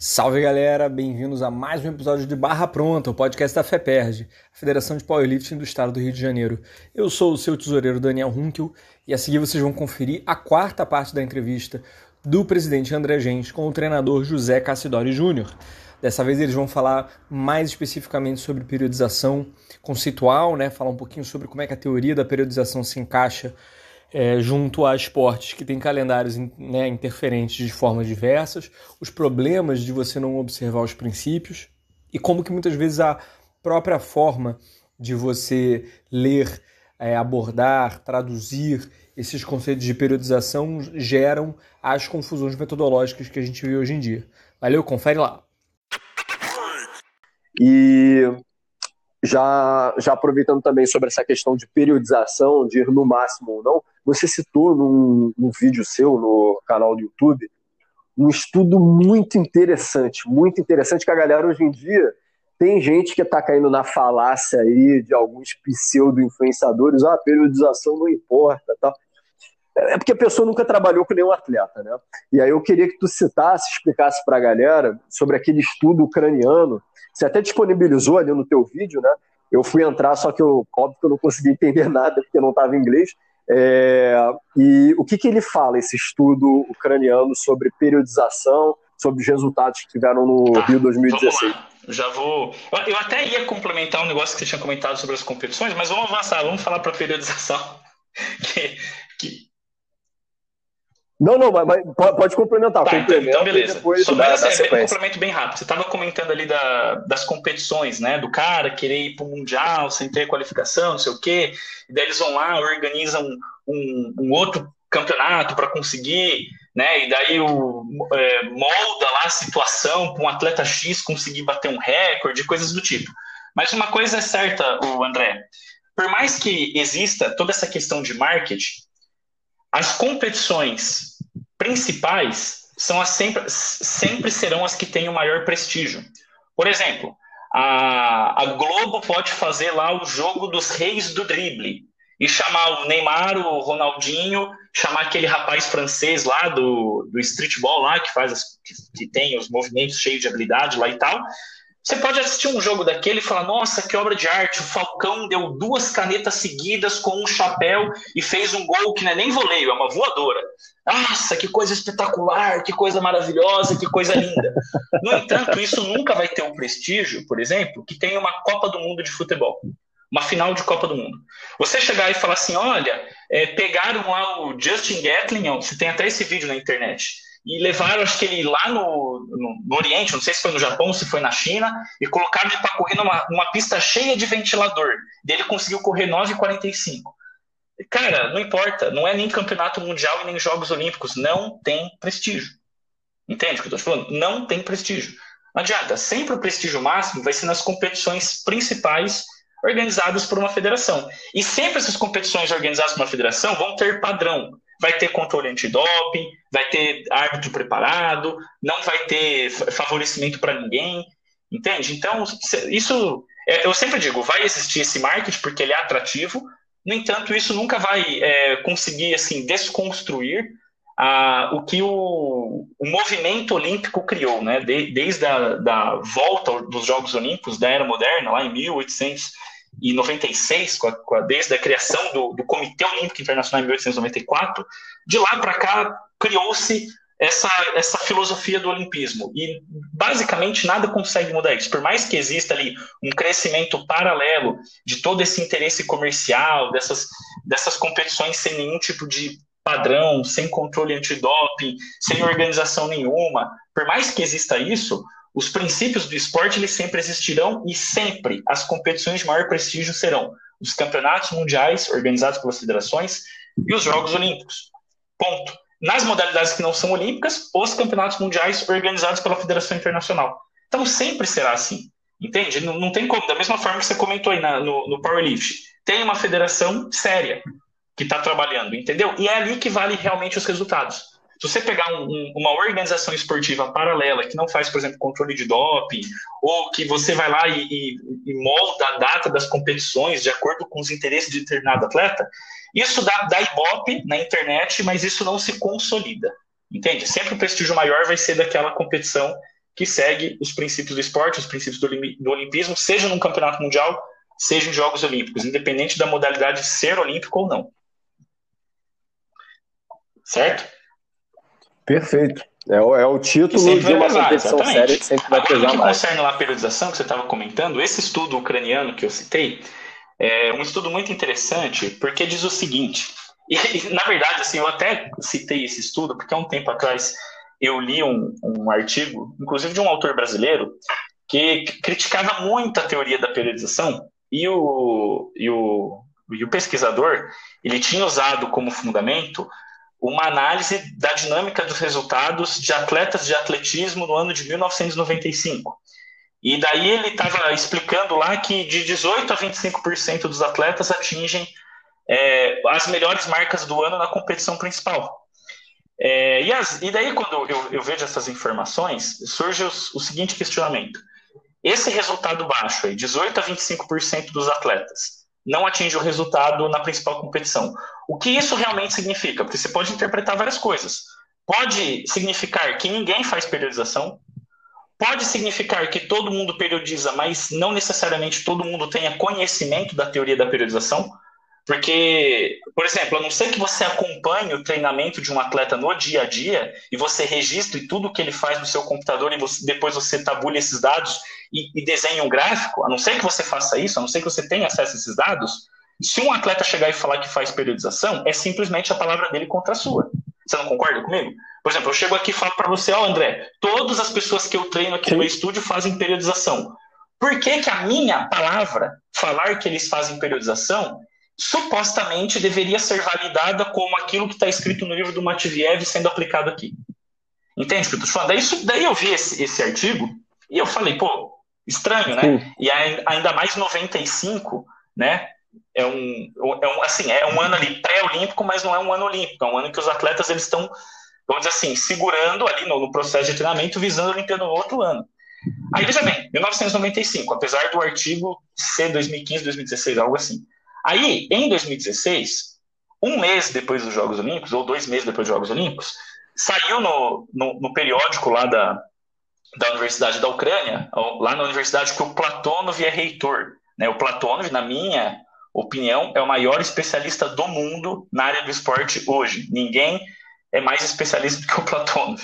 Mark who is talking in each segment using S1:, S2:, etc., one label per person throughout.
S1: Salve galera, bem-vindos a mais um episódio de Barra Pronta, o podcast da FEPERD, a Federação de Powerlifting do Estado do Rio de Janeiro. Eu sou o seu tesoureiro Daniel Runkel e a seguir vocês vão conferir a quarta parte da entrevista do presidente André Gens com o treinador José Cassidori Júnior. Dessa vez eles vão falar mais especificamente sobre periodização conceitual, né? falar um pouquinho sobre como é que a teoria da periodização se encaixa é, junto a esportes que têm calendários né, interferentes de formas diversas, os problemas de você não observar os princípios e como que muitas vezes a própria forma de você ler, é, abordar, traduzir esses conceitos de periodização geram as confusões metodológicas que a gente vê hoje em dia. Valeu, confere lá.
S2: E já, já aproveitando também sobre essa questão de periodização, de ir no máximo ou não, você citou num, num vídeo seu no canal do YouTube um estudo muito interessante, muito interessante que a galera hoje em dia tem gente que está caindo na falácia aí de alguns pseudo-influenciadores, ah, periodização não importa, tal. É porque a pessoa nunca trabalhou com nenhum atleta, né? E aí eu queria que tu citasse, explicasse para a galera sobre aquele estudo ucraniano você até disponibilizou ali no teu vídeo, né? Eu fui entrar, só que eu, óbvio que eu não consegui entender nada, porque não estava em inglês. É, e o que, que ele fala, esse estudo ucraniano sobre periodização, sobre os resultados que tiveram no tá, Rio 2016?
S3: Já vou. Eu até ia complementar um negócio que você tinha comentado sobre as competições, mas vamos avançar, vamos falar para periodização. Que, que,
S2: não, não, mas, mas pode complementar.
S3: Tá, então, então beleza. Só da, assim, um complemento bem rápido. Você estava comentando ali da, das competições, né? Do cara querer ir para o Mundial sem ter qualificação, não sei o quê. E daí eles vão lá, organizam um, um outro campeonato para conseguir, né? E daí o, é, molda lá a situação para um atleta X conseguir bater um recorde, coisas do tipo. Mas uma coisa é certa, o André. Por mais que exista toda essa questão de marketing, as competições principais são as sempre, sempre serão as que têm o maior prestígio. Por exemplo, a, a Globo pode fazer lá o jogo dos reis do drible e chamar o Neymar, o Ronaldinho, chamar aquele rapaz francês lá do, do streetball lá que faz que, que tem os movimentos cheios de habilidade lá e tal, você pode assistir um jogo daquele e falar: nossa, que obra de arte! O Falcão deu duas canetas seguidas com um chapéu e fez um gol que não é nem voleio, é uma voadora. Nossa, que coisa espetacular, que coisa maravilhosa, que coisa linda. No entanto, isso nunca vai ter um prestígio, por exemplo, que tem uma Copa do Mundo de futebol. Uma final de Copa do Mundo. Você chegar e falar assim: olha, é, pegaram lá o Justin Gatlin, você tem até esse vídeo na internet e levaram, acho que ele lá no, no, no, Oriente, não sei se foi no Japão, se foi na China, e colocaram ele para correr numa, numa pista cheia de ventilador. Ele conseguiu correr 9,45. Cara, não importa, não é nem campeonato mundial e nem Jogos Olímpicos, não tem prestígio. Entende o que eu estou falando? Não tem prestígio. Não adianta, sempre o prestígio máximo vai ser nas competições principais organizadas por uma federação. E sempre essas competições organizadas por uma federação vão ter padrão vai ter controle antidoping, vai ter árbitro preparado, não vai ter favorecimento para ninguém, entende? Então, isso, é, eu sempre digo, vai existir esse marketing porque ele é atrativo, no entanto, isso nunca vai é, conseguir, assim, desconstruir o que o, o, movimento olímpico criou, né? De, desde a da volta dos Jogos Olímpicos da Era Moderna, lá em 1800 e 96, com a, com a, desde a criação do, do, Comitê Olímpico Internacional em 1894, de lá para cá criou-se essa, essa filosofia do olimpismo. E basicamente nada consegue mudar isso. Por mais que exista ali um crescimento paralelo de todo esse interesse comercial, dessas, dessas competições sem nenhum tipo de padrão, sem controle antidoping, sem organização nenhuma, por mais que exista isso, os princípios do esporte eles sempre existirão e sempre as competições de maior prestígio serão os campeonatos mundiais organizados pelas federações e os Jogos Olímpicos. Ponto. Nas modalidades que não são olímpicas, os campeonatos mundiais organizados pela Federação Internacional. Então sempre será assim. Entende? Não, não tem como. Da mesma forma que você comentou aí na, no, no Powerlift. Tem uma federação séria que está trabalhando, entendeu? E é ali que vale realmente os resultados. Se você pegar um, um, uma organização esportiva paralela que não faz, por exemplo, controle de doping, ou que você vai lá e, e, e molda a data das competições de acordo com os interesses de determinado atleta, isso dá, dá ibope na internet, mas isso não se consolida. Entende? Sempre o prestígio maior vai ser daquela competição que segue os princípios do esporte, os princípios do, do olimpismo, seja num campeonato mundial, seja em Jogos Olímpicos, independente da modalidade ser olímpico ou não. Certo?
S2: Perfeito. É o, é o título de uma pesar, competição exatamente. séria que sempre vai
S3: pesar que mais. concerne lá a periodização que você estava comentando, esse estudo ucraniano que eu citei é um estudo muito interessante porque diz o seguinte, e, na verdade, assim, eu até citei esse estudo porque há um tempo atrás eu li um, um artigo, inclusive de um autor brasileiro, que criticava muito a teoria da periodização e o, e o, e o pesquisador ele tinha usado como fundamento uma análise da dinâmica dos resultados de atletas de atletismo no ano de 1995. E daí ele estava explicando lá que de 18% a 25% dos atletas atingem é, as melhores marcas do ano na competição principal. É, e, as, e, daí, quando eu, eu, vejo essas informações, surge o, o seguinte questionamento. Esse resultado baixo, aí, 18% a 25% dos atletas, não atinge o resultado na principal competição. O que isso realmente significa? Porque você pode interpretar várias coisas. Pode significar que ninguém faz periodização, pode significar que todo mundo periodiza, mas não necessariamente todo mundo tenha conhecimento da teoria da periodização. Porque, por exemplo, a não ser que você acompanhe o treinamento de um atleta no dia a dia e você registre tudo o que ele faz no seu computador e você, depois você tabule esses dados e, e desenhe um gráfico, a não ser que você faça isso, a não ser que você tenha acesso a esses dados, se um atleta chegar e falar que faz periodização, é simplesmente a palavra dele contra a sua. Você não concorda comigo? Por exemplo, eu chego aqui e falo para você, ó, oh, André, todas as pessoas que eu treino aqui Sim. no meu estúdio fazem periodização. Por que, que a minha palavra, falar que eles fazem periodização, supostamente deveria ser validada como aquilo que está escrito no livro do Matviev sendo aplicado aqui. Entende o que eu estou falando? Daí, daí eu vi esse, esse artigo e eu falei, pô, estranho, né? Sim. E ainda mais 95, né? É um, é um, assim, é um ano ali pré-olímpico, mas não é um ano olímpico, é um ano que os atletas eles estão, vamos dizer assim, segurando ali no, no processo de treinamento, visando a Olimpíada no outro ano. Aí veja bem, 1995, apesar do artigo ser 2015, 2016, algo assim. Aí, em 2016, um mês depois dos Jogos Olímpicos, ou dois meses depois dos Jogos Olímpicos, saiu no, no, no periódico lá da, da Universidade da Ucrânia, lá na universidade que o Platonov é reitor. Né? O Platonov, na minha opinião, é o maior especialista do mundo na área do esporte hoje. Ninguém é mais especialista do que o Platonov,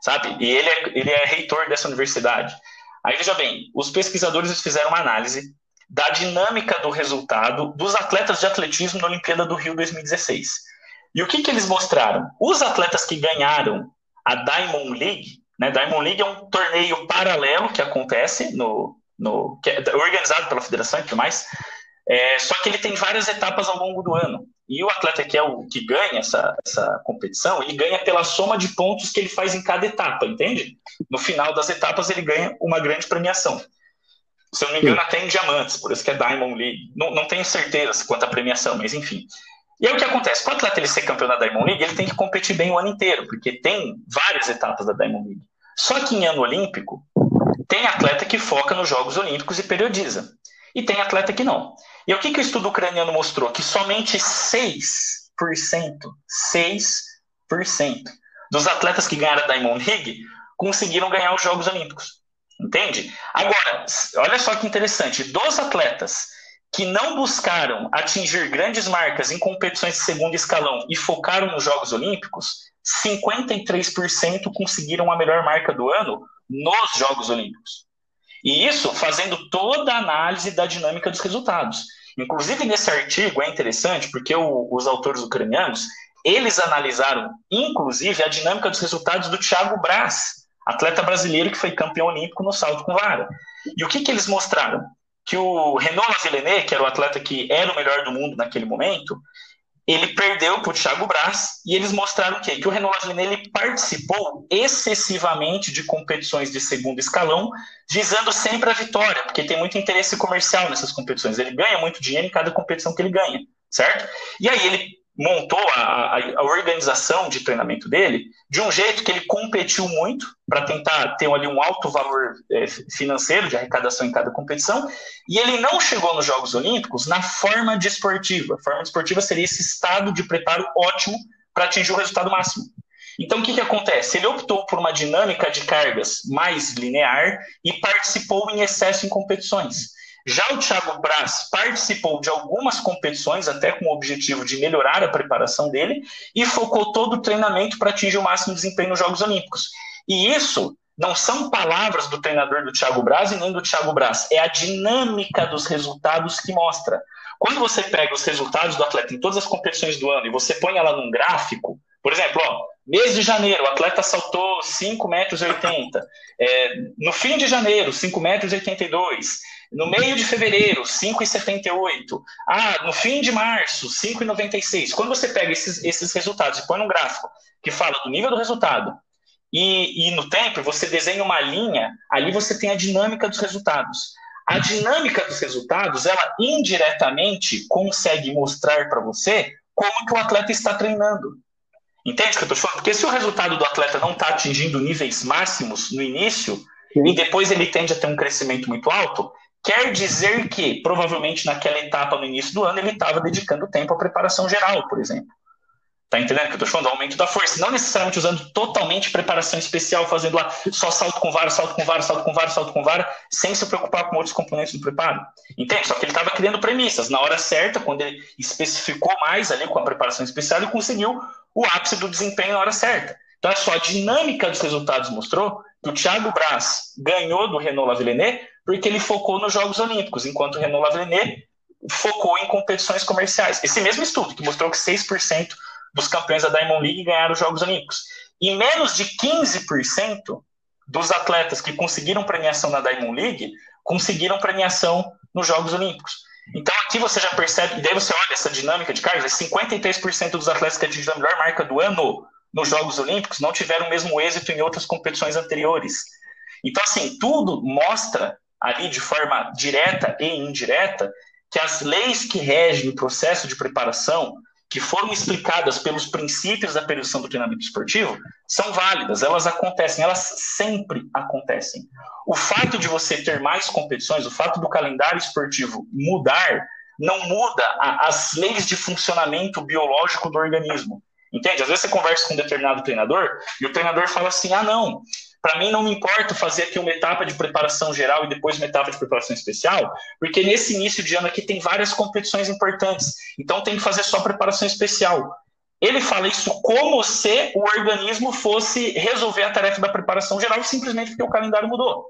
S3: sabe? E ele é, ele é reitor dessa universidade. Aí veja bem, os pesquisadores fizeram uma análise da dinâmica do resultado dos atletas de atletismo na Olimpíada do Rio 2016. E o que, que eles mostraram? Os atletas que ganharam a Diamond League, né? Diamond League é um torneio paralelo que acontece no, no que é organizado pela federação e tudo mais. É, só que ele tem várias etapas ao longo do ano. E o atleta que é o que ganha essa, essa competição, ele ganha pela soma de pontos que ele faz em cada etapa, entende? No final das etapas ele ganha uma grande premiação. Se eu não me engano, até em diamantes, por isso que é Diamond League. Não, não tenho certeza quanto à premiação, mas enfim. E aí o que acontece? Para o atleta ele ser campeão da Diamond League, ele tem que competir bem o ano inteiro, porque tem várias etapas da Diamond League. Só que em ano olímpico, tem atleta que foca nos Jogos Olímpicos e periodiza. E tem atleta que não. E o que, que o estudo ucraniano mostrou? Que somente 6%, 6% dos atletas que ganharam a Diamond League conseguiram ganhar os Jogos Olímpicos. Entende? Agora, olha só que interessante: dos atletas que não buscaram atingir grandes marcas em competições de segundo escalão e focaram nos Jogos Olímpicos, 53% conseguiram a melhor marca do ano nos Jogos Olímpicos. E isso fazendo toda a análise da dinâmica dos resultados. Inclusive, nesse artigo é interessante porque o, os autores ucranianos eles analisaram, inclusive, a dinâmica dos resultados do Thiago Braz, atleta brasileiro que foi campeão olímpico no salto com vara. E o que, que eles mostraram? Que o Renault Lavillenie, que era o atleta que era o melhor do mundo naquele momento, ele perdeu para o Thiago Braz e eles mostraram o quê? Que o Renault Lavillenie ele participou excessivamente de competições de segundo escalão, visando sempre a vitória, porque tem muito interesse comercial nessas competições. Ele ganha muito dinheiro em cada competição que ele ganha, certo? E aí ele montou a, a, organização de treinamento dele de um jeito que ele competiu muito para tentar ter ali um alto valor é, financeiro de arrecadação em cada competição e ele não chegou nos Jogos Olímpicos na forma desportiva. De a forma desportiva seria esse estado de preparo ótimo para atingir o resultado máximo. Então, o que, que acontece? Ele optou por uma dinâmica de cargas mais linear e participou em excesso em competições. Já o Thiago Braz participou de algumas competições, até com o objetivo de melhorar a preparação dele, e focou todo o treinamento para atingir o máximo desempenho nos Jogos Olímpicos. E isso não são palavras do treinador do Thiago Braz e nem do Thiago Braz, é a dinâmica dos resultados que mostra. Quando você pega os resultados do atleta em todas as competições do ano e você põe ela num gráfico, por exemplo, ó, mês de janeiro, o atleta saltou 5,80 metros. É, no fim de janeiro, 5,82 metros. No meio de fevereiro, 5,78. Ah, no fim de março, 5,96. Quando você pega esses, esses resultados e põe num gráfico que fala do nível do resultado e, e no tempo, você desenha uma linha, ali você tem a dinâmica dos resultados. A dinâmica dos resultados, ela indiretamente consegue mostrar para você como que o atleta está treinando. Entende o que eu estou falando? Porque se o resultado do atleta não está atingindo níveis máximos no início, Sim. e depois ele tende a ter um crescimento muito alto, quer dizer que, provavelmente, naquela etapa no início do ano, ele estava dedicando tempo à preparação geral, por exemplo. Tá entendendo que eu tô falando? Aumento da força. Não necessariamente usando totalmente preparação especial, fazendo lá só salto com vara, salto com vara, salto com vara, salto com vara, sem se preocupar com outros componentes do preparo. Entende? Só que ele estava criando premissas. Na hora certa, quando ele especificou mais ali com a preparação especial, ele conseguiu o ápice do desempenho na hora certa. Então, é só a dinâmica dos resultados mostrou que o Thiago Braz ganhou do Renault Lavillenie porque ele focou nos Jogos Olímpicos, enquanto Renault Lavillenie focou em competições comerciais. Esse mesmo estudo, que mostrou que 6% dos campeões da Diamond League ganharam os Jogos Olímpicos. E menos de 15% dos atletas que conseguiram premiação na Diamond League conseguiram premiação nos Jogos Olímpicos. Então aqui você já percebe, e daí você olha essa dinâmica de cargas, 53% dos atletas que atingiram a melhor marca do ano nos Jogos Olímpicos não tiveram o mesmo êxito em outras competições anteriores. Então, assim, tudo mostra ali de forma direta e indireta que as leis que regem o processo de preparação que foram explicadas pelos princípios da periodização do treinamento esportivo são válidas, elas acontecem, elas sempre acontecem. O fato de você ter mais competições, o fato do calendário esportivo mudar, não muda a, as leis de funcionamento biológico do organismo. Entende? Às vezes você conversa com um determinado treinador e o treinador fala assim: ah, não, para mim, não me importa fazer aqui uma etapa de preparação geral e depois uma etapa de preparação especial, porque nesse início de ano aqui tem várias competições importantes. Então, tem que fazer só preparação especial. Ele fala isso como se o organismo fosse resolver a tarefa da preparação geral simplesmente porque o calendário mudou.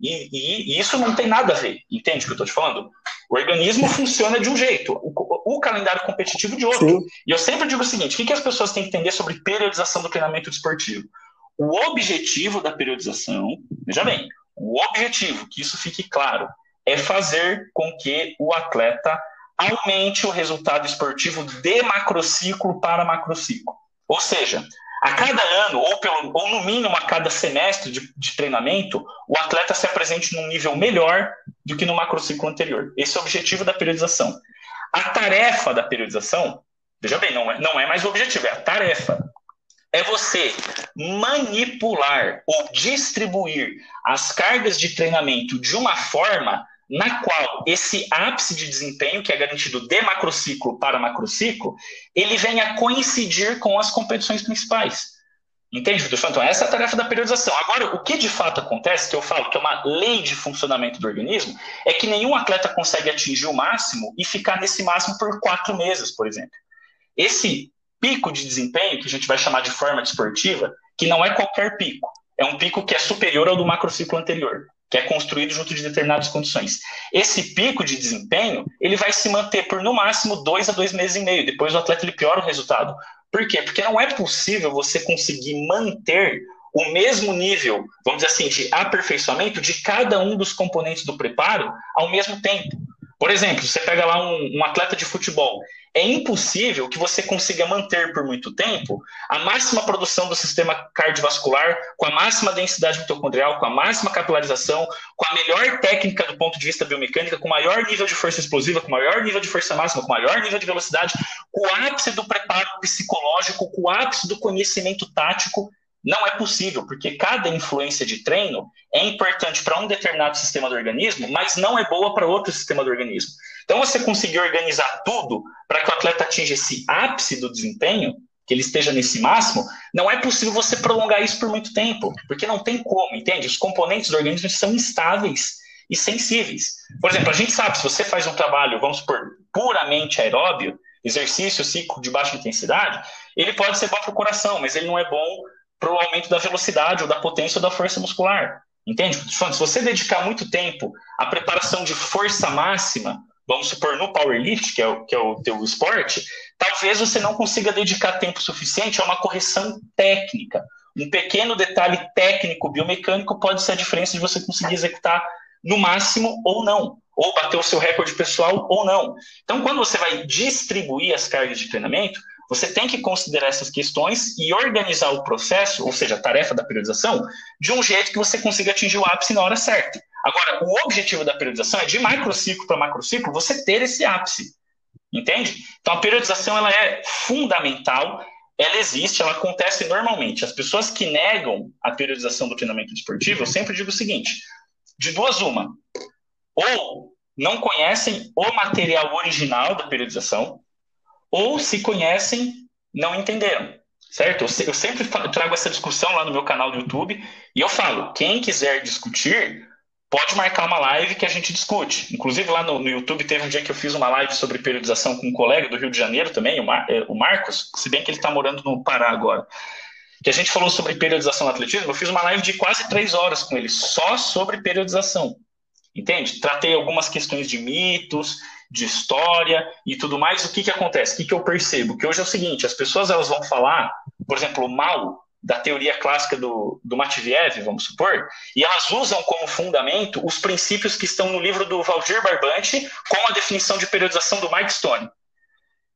S3: E, e, e isso não tem nada a ver, entende o que eu estou te falando? O organismo funciona de um jeito, o, o calendário competitivo de outro. Sim. E eu sempre digo o seguinte: o que, que as pessoas têm que entender sobre periodização do treinamento desportivo? O objetivo da periodização, veja bem, o objetivo, que isso fique claro, é fazer com que o atleta aumente o resultado esportivo de macrociclo para macrociclo. Ou seja, a cada ano, ou, pelo, ou no mínimo a cada semestre de, de, treinamento, o atleta se apresente num nível melhor do que no macrociclo anterior. Esse é o objetivo da periodização. A tarefa da periodização, veja bem, não é, não é mais o objetivo, é a tarefa é você manipular ou distribuir as cargas de treinamento de uma forma na qual esse ápice de desempenho, que é garantido de macrociclo para macrociclo, ele venha coincidir com as competições principais. Entende, Vitor? Então, essa é a tarefa da periodização. Agora, o que de fato acontece, que eu falo que é uma lei de funcionamento do organismo, é que nenhum atleta consegue atingir o máximo e ficar nesse máximo por quatro meses, por exemplo. Esse pico de desempenho, que a gente vai chamar de forma desportiva, que não é qualquer pico. É um pico que é superior ao do macrociclo anterior, que é construído junto de determinadas condições. Esse pico de desempenho, ele vai se manter por no máximo dois a dois meses e meio. Depois o atleta ele piora o resultado. Por quê? Porque não é possível você conseguir manter o mesmo nível, vamos dizer assim, de aperfeiçoamento de cada um dos componentes do preparo ao mesmo tempo. Por exemplo, você pega lá um, um atleta de futebol, é impossível que você consiga manter por muito tempo a máxima produção do sistema cardiovascular, com a máxima densidade mitocondrial, com a máxima capilarização, com a melhor técnica do ponto de vista biomecânica, com maior nível de força explosiva, com maior nível de força máxima, com maior nível de velocidade, com o ápice do preparo psicológico, com o ápice do conhecimento tático não é possível, porque cada influência de treino é importante para um determinado sistema do organismo, mas não é boa para outro sistema do organismo. Então, você conseguir organizar tudo para que o atleta atinja esse ápice do desempenho que ele esteja nesse máximo, não é possível você prolongar isso por muito tempo, porque não tem como, entende? Os componentes do organismo são instáveis e sensíveis. Por exemplo, a gente sabe, se você faz um trabalho, vamos supor, puramente aeróbio, exercício, ciclo de baixa intensidade, ele pode ser bom para o coração, mas ele não é bom para o aumento da velocidade ou da potência ou da força muscular. Entende? Se você dedicar muito tempo à preparação de força máxima, vamos supor no powerlift, que é o, que é o teu esporte, talvez você não consiga dedicar tempo suficiente a uma correção técnica. Um pequeno detalhe técnico biomecânico pode ser a diferença de você conseguir executar no máximo ou não, ou bater o seu recorde pessoal ou não. Então, quando você vai distribuir as cargas de treinamento, você tem que considerar essas questões e organizar o processo, ou seja, a tarefa da periodização, de um jeito que você consiga atingir o ápice na hora certa. Agora, o objetivo da periodização é de macrociclo para macrociclo você ter esse ápice. Entende? Então, a periodização ela é fundamental, ela existe, ela acontece normalmente. As pessoas que negam a periodização do treinamento esportivo, eu sempre digo o seguinte: de duas, uma. Ou não conhecem o material original da periodização, ou se conhecem, não entenderam. Certo? Eu sempre trago essa discussão lá no meu canal do YouTube e eu falo: quem quiser discutir, pode marcar uma live que a gente discute. Inclusive, lá no, no, YouTube teve um dia que eu fiz uma live sobre periodização com um colega do Rio de Janeiro também, o, Mar, é, o Marcos, se bem que ele está morando no Pará agora. Que a gente falou sobre periodização no atletismo. Eu fiz uma live de quase três horas com ele, só sobre periodização. Entende? Tratei algumas questões de mitos, de história e tudo mais, o que, que acontece? O que, que eu percebo? Que hoje é o seguinte, as pessoas elas vão falar, por exemplo, mal da teoria clássica do, do Matviev, vamos supor, e elas usam como fundamento os princípios que estão no livro do Valdir Barbante com a definição de periodização do Mike Stone.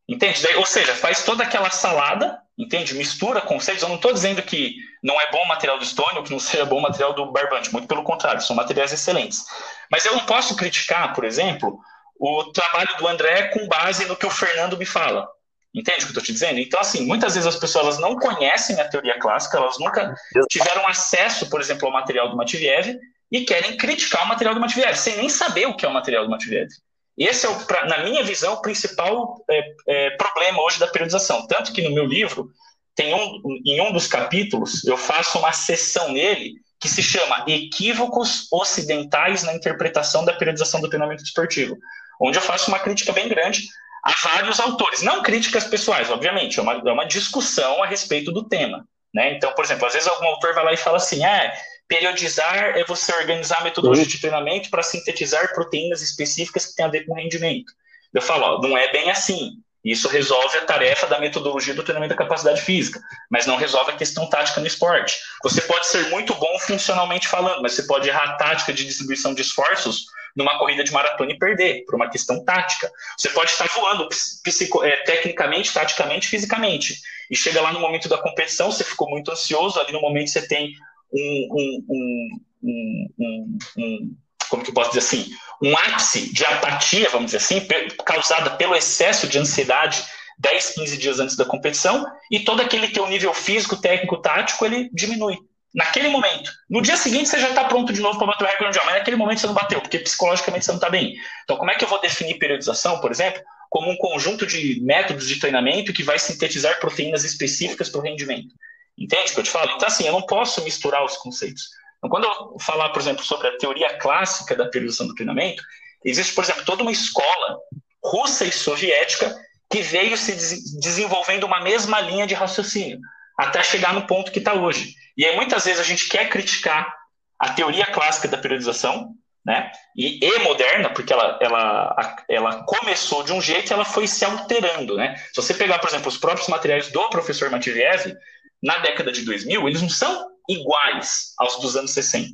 S3: Entende? Ou seja, faz toda aquela salada, entende? Mistura conceitos. Eu não estou dizendo que não é bom o material do Stone ou que não seja bom o material do Barbante, muito pelo contrário, são materiais excelentes. Mas eu não posso criticar, por exemplo, o trabalho do André com base no que o Fernando me fala. Entende o que eu estou te dizendo? Então, assim, muitas vezes as pessoas não conhecem a teoria clássica, elas nunca tiveram acesso, por exemplo, ao material do Matviev e querem criticar o material do Matviev, sem nem saber o que é o material do Matviev. Esse é, o, na minha visão, o principal é, é, problema hoje da periodização. Tanto que no meu livro, tem um, em um dos capítulos, eu faço uma sessão nele que se chama Equívocos Ocidentais na Interpretação da Periodização do Treinamento Desportivo onde eu faço uma crítica bem grande a vários autores. Não críticas pessoais, obviamente, é uma, é uma discussão a respeito do tema. Né? Então, por exemplo, às vezes algum autor vai lá e fala assim: ah, periodizar é você organizar a metodologia de treinamento para sintetizar proteínas específicas que têm a ver com rendimento. Eu falo, ó, não é bem assim. Isso resolve a tarefa da metodologia do treinamento da capacidade física, mas não resolve a questão tática no esporte. Você pode ser muito bom funcionalmente falando, mas você pode errar a tática de distribuição de esforços numa corrida de maratona e perder, por uma questão tática. Você pode estar voando psico, é, tecnicamente, taticamente, fisicamente. E chega lá no momento da competição, você ficou muito ansioso, ali no momento você tem um, um, um, um como que eu posso dizer assim, um ápice de apatia, vamos dizer assim, causada pelo excesso de ansiedade 10, 15 dias antes da competição, e todo aquele teu nível físico, técnico, tático, ele diminui naquele momento. No dia seguinte você já está pronto de novo para bater o recorde mundial, mas naquele momento você não bateu, porque psicologicamente você não está bem. Então, como é que eu vou definir periodização, por exemplo, como um conjunto de métodos de treinamento que vai sintetizar proteínas específicas para o rendimento? Entende o que eu te falo? Então, assim, eu não posso misturar os conceitos. Então, quando eu falar, por exemplo, sobre a teoria clássica da periodização do treinamento, existe, por exemplo, toda uma escola russa e soviética que veio se desenvolvendo uma mesma linha de raciocínio, até chegar no ponto que está hoje. E aí, muitas vezes, a gente quer criticar a teoria clássica da periodização, né? E, e moderna, porque ela, ela, ela começou de um jeito e ela foi se alterando, né? Se você pegar, por exemplo, os próprios materiais do professor Matviev, na década de 2000, eles não são iguais aos dos anos 60.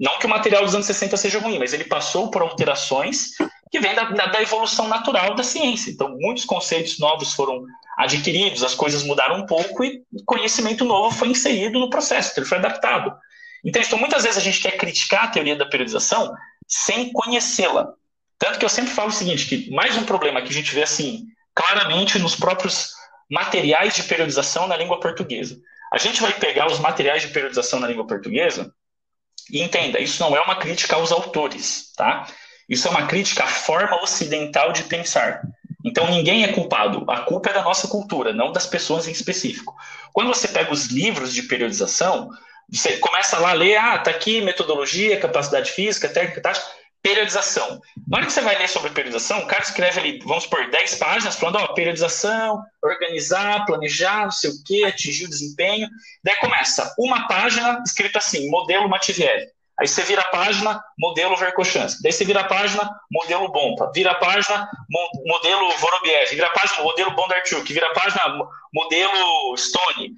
S3: Não que o material dos anos 60 seja ruim, mas ele passou por alterações que vêm da, da, da evolução natural da ciência. Então, muitos conceitos novos foram adquiridos, as coisas mudaram um pouco e conhecimento novo foi inserido no processo, ele foi adaptado. Então, então, muitas vezes a gente quer criticar a teoria da periodização sem conhecê-la. Tanto que eu sempre falo o seguinte, que mais um problema que a gente vê assim, claramente nos próprios materiais de periodização na língua portuguesa. A gente vai pegar os materiais de periodização na língua portuguesa e entenda, isso não é uma crítica aos autores, tá? Isso é uma crítica à forma ocidental de pensar. Então ninguém é culpado. A culpa é da nossa cultura, não das pessoas em específico. Quando você pega os livros de periodização, você começa lá a ler, ah, tá aqui metodologia, capacidade física, técnica, tática, periodização. Na hora que você vai ler sobre periodização, o cara escreve ali, vamos por 10 páginas, falando, ó, periodização, organizar, planejar, não sei o quê, atingir o desempenho. Daí começa uma página escrita assim, modelo Mativieri. Aí você vira a página, modelo Verkhochansky. Daí você vira a página, modelo Bompa. Vira a página, modelo Vorobiev. Vira a página, modelo Bondarchuk. Vira a página, modelo Stone.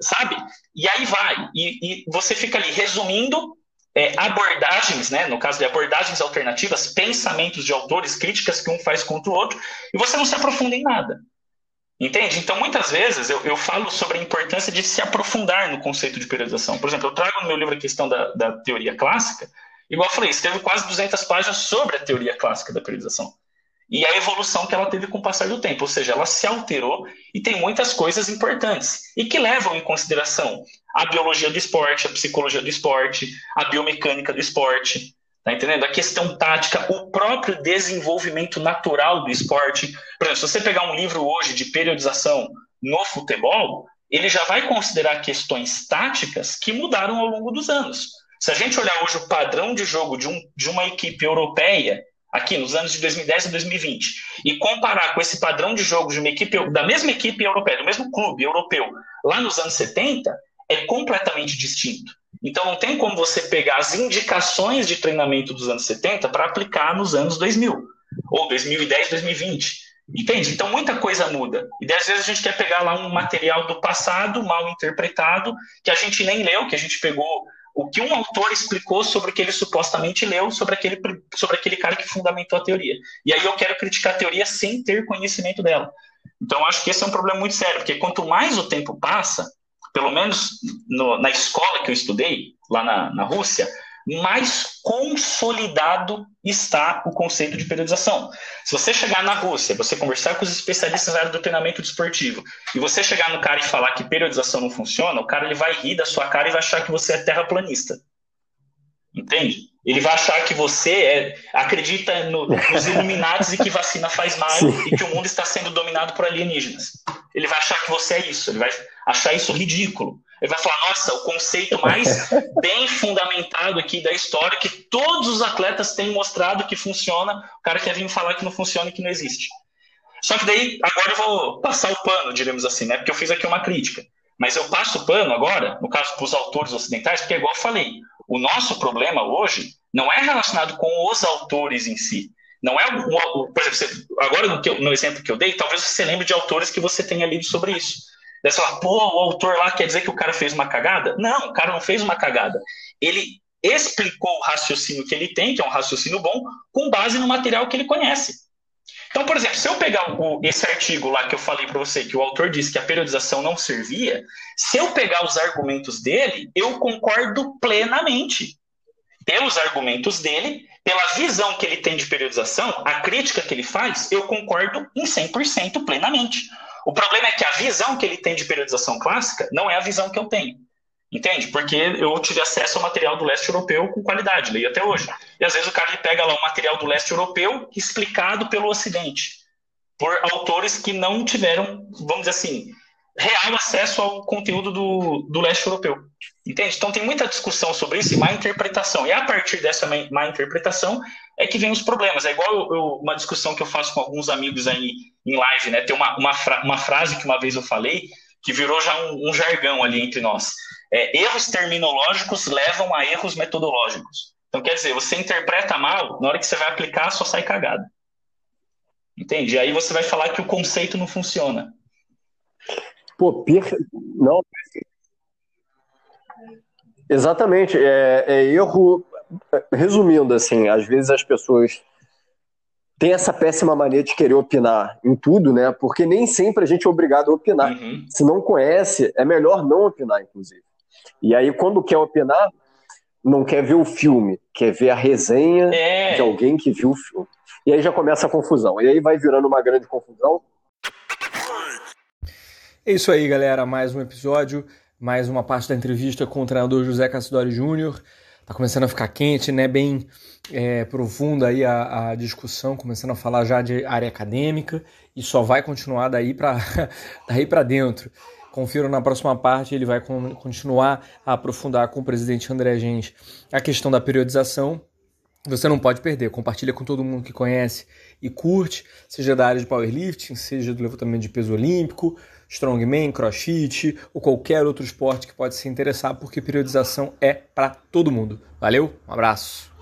S3: Sabe? E aí vai. E, e você fica ali resumindo é, abordagens, né? no caso de abordagens alternativas, pensamentos de autores, críticas que um faz contra o outro, e você não se aprofunda em nada. Entende? Então, muitas vezes eu, eu, falo sobre a importância de se aprofundar no conceito de periodização. Por exemplo, eu trago no meu livro a questão da, da teoria clássica, igual eu falei, escrevo quase 200 páginas sobre a teoria clássica da periodização. E a evolução que ela teve com o passar do tempo, ou seja, ela se alterou e tem muitas coisas importantes e que levam em consideração a biologia do esporte, a psicologia do esporte, a biomecânica do esporte, Tá entendendo? A questão tática, o próprio desenvolvimento natural do esporte. Por exemplo, se você pegar um livro hoje de periodização no futebol, ele já vai considerar questões táticas que mudaram ao longo dos anos. Se a gente olhar hoje o padrão de jogo de, um, de uma equipe europeia, aqui nos anos de 2010 a 2020, e comparar com esse padrão de jogo de uma equipe, da mesma equipe europeia, do mesmo clube europeu, lá nos anos 70, é completamente distinto. Então não tem como você pegar as indicações de treinamento dos anos 70 para aplicar nos anos 2000 ou 2010, 2020. Entende? Então muita coisa muda. E às vezes a gente quer pegar lá um material do passado mal interpretado, que a gente nem leu, que a gente pegou o que um autor explicou sobre o que ele supostamente leu sobre aquele, sobre aquele cara que fundamentou a teoria. E aí eu quero criticar a teoria sem ter conhecimento dela. Então acho que esse é um problema muito sério, porque quanto mais o tempo passa, pelo menos no, na escola que eu estudei, lá na, na Rússia, mais consolidado está o conceito de periodização. Se você chegar na Rússia, você conversar com os especialistas na área do treinamento desportivo, e você chegar no cara e falar que periodização não funciona, o cara ele vai rir da sua cara e vai achar que você é terraplanista. Entende? Ele vai achar que você é, acredita no, nos iluminados e que vacina faz mal Sim. e que o mundo está sendo dominado por alienígenas. Ele vai achar que você é isso, ele vai achar isso ridículo. Ele vai falar, nossa, o conceito mais bem fundamentado aqui da história, que todos os atletas têm mostrado que funciona, o cara quer vir falar que não funciona e que não existe. Só que daí, agora eu vou passar o pano, diremos assim, né? Porque eu fiz aqui uma crítica. Mas eu passo o pano agora, no caso para os autores ocidentais, porque, igual eu falei, o nosso problema hoje não é relacionado com os autores em si. Não é o, o por exemplo, você, agora no, eu, no, exemplo que eu dei, talvez você lembre de autores que você tenha lido sobre isso. Daí você fala, pô, o autor lá quer dizer que o cara fez uma cagada? Não, o cara não fez uma cagada. Ele explicou o raciocínio que ele tem, que é um raciocínio bom, com base no material que ele conhece. Então, por exemplo, se eu pegar o, esse artigo lá que eu falei para você, que o autor disse que a periodização não servia, se eu pegar os argumentos dele, eu concordo plenamente pelos argumentos dele, pela visão que ele tem de periodização, a crítica que ele faz, eu concordo em 100% plenamente. O problema é que a visão que ele tem de periodização clássica não é a visão que eu tenho. Entende? Porque eu tive acesso ao material do leste europeu com qualidade, leio até hoje. E às vezes o cara pega lá um material do leste europeu explicado pelo ocidente, por autores que não tiveram, vamos dizer assim, real acesso ao conteúdo do, do leste europeu. Entende? Então tem muita discussão sobre isso e má interpretação. E a partir dessa má interpretação é que vem os problemas. É igual eu, eu, uma discussão que eu faço com alguns amigos aí em live, né? Tem uma, uma, fra uma frase que uma vez eu falei que virou já um, um jargão ali entre nós. É, erros terminológicos levam a erros metodológicos. Então, quer dizer, você interpreta mal, na hora que você vai aplicar, só sai cagada. Entende? Aí você vai falar que o conceito não funciona.
S2: Pô, perfe... não. Exatamente. É, é erro. Resumindo, assim, às vezes as pessoas têm essa péssima mania de querer opinar em tudo, né? Porque nem sempre a gente é obrigado a opinar. Uhum. Se não conhece, é melhor não opinar, inclusive. E aí, quando quer opinar, não quer ver o filme, quer ver a resenha é. de alguém que viu o filme. E aí já começa a confusão. E aí vai virando uma grande confusão.
S1: É isso aí, galera. Mais um episódio, mais uma parte da entrevista com o treinador José Cassidori Júnior. tá começando a ficar quente, né? Bem é, profunda aí a, a, discussão, começando a falar já de área acadêmica e só vai continuar daí para daí para dentro. Confiro na próxima parte, ele vai continuar a aprofundar com o presidente André Gente a questão da periodização. Você não pode perder, compartilha com todo mundo que conhece e curte, seja da área de powerlifting, seja do levantamento de peso olímpico, strongman, crossfit ou qualquer outro esporte que pode se interessar, porque periodização é para todo mundo. Valeu, um abraço.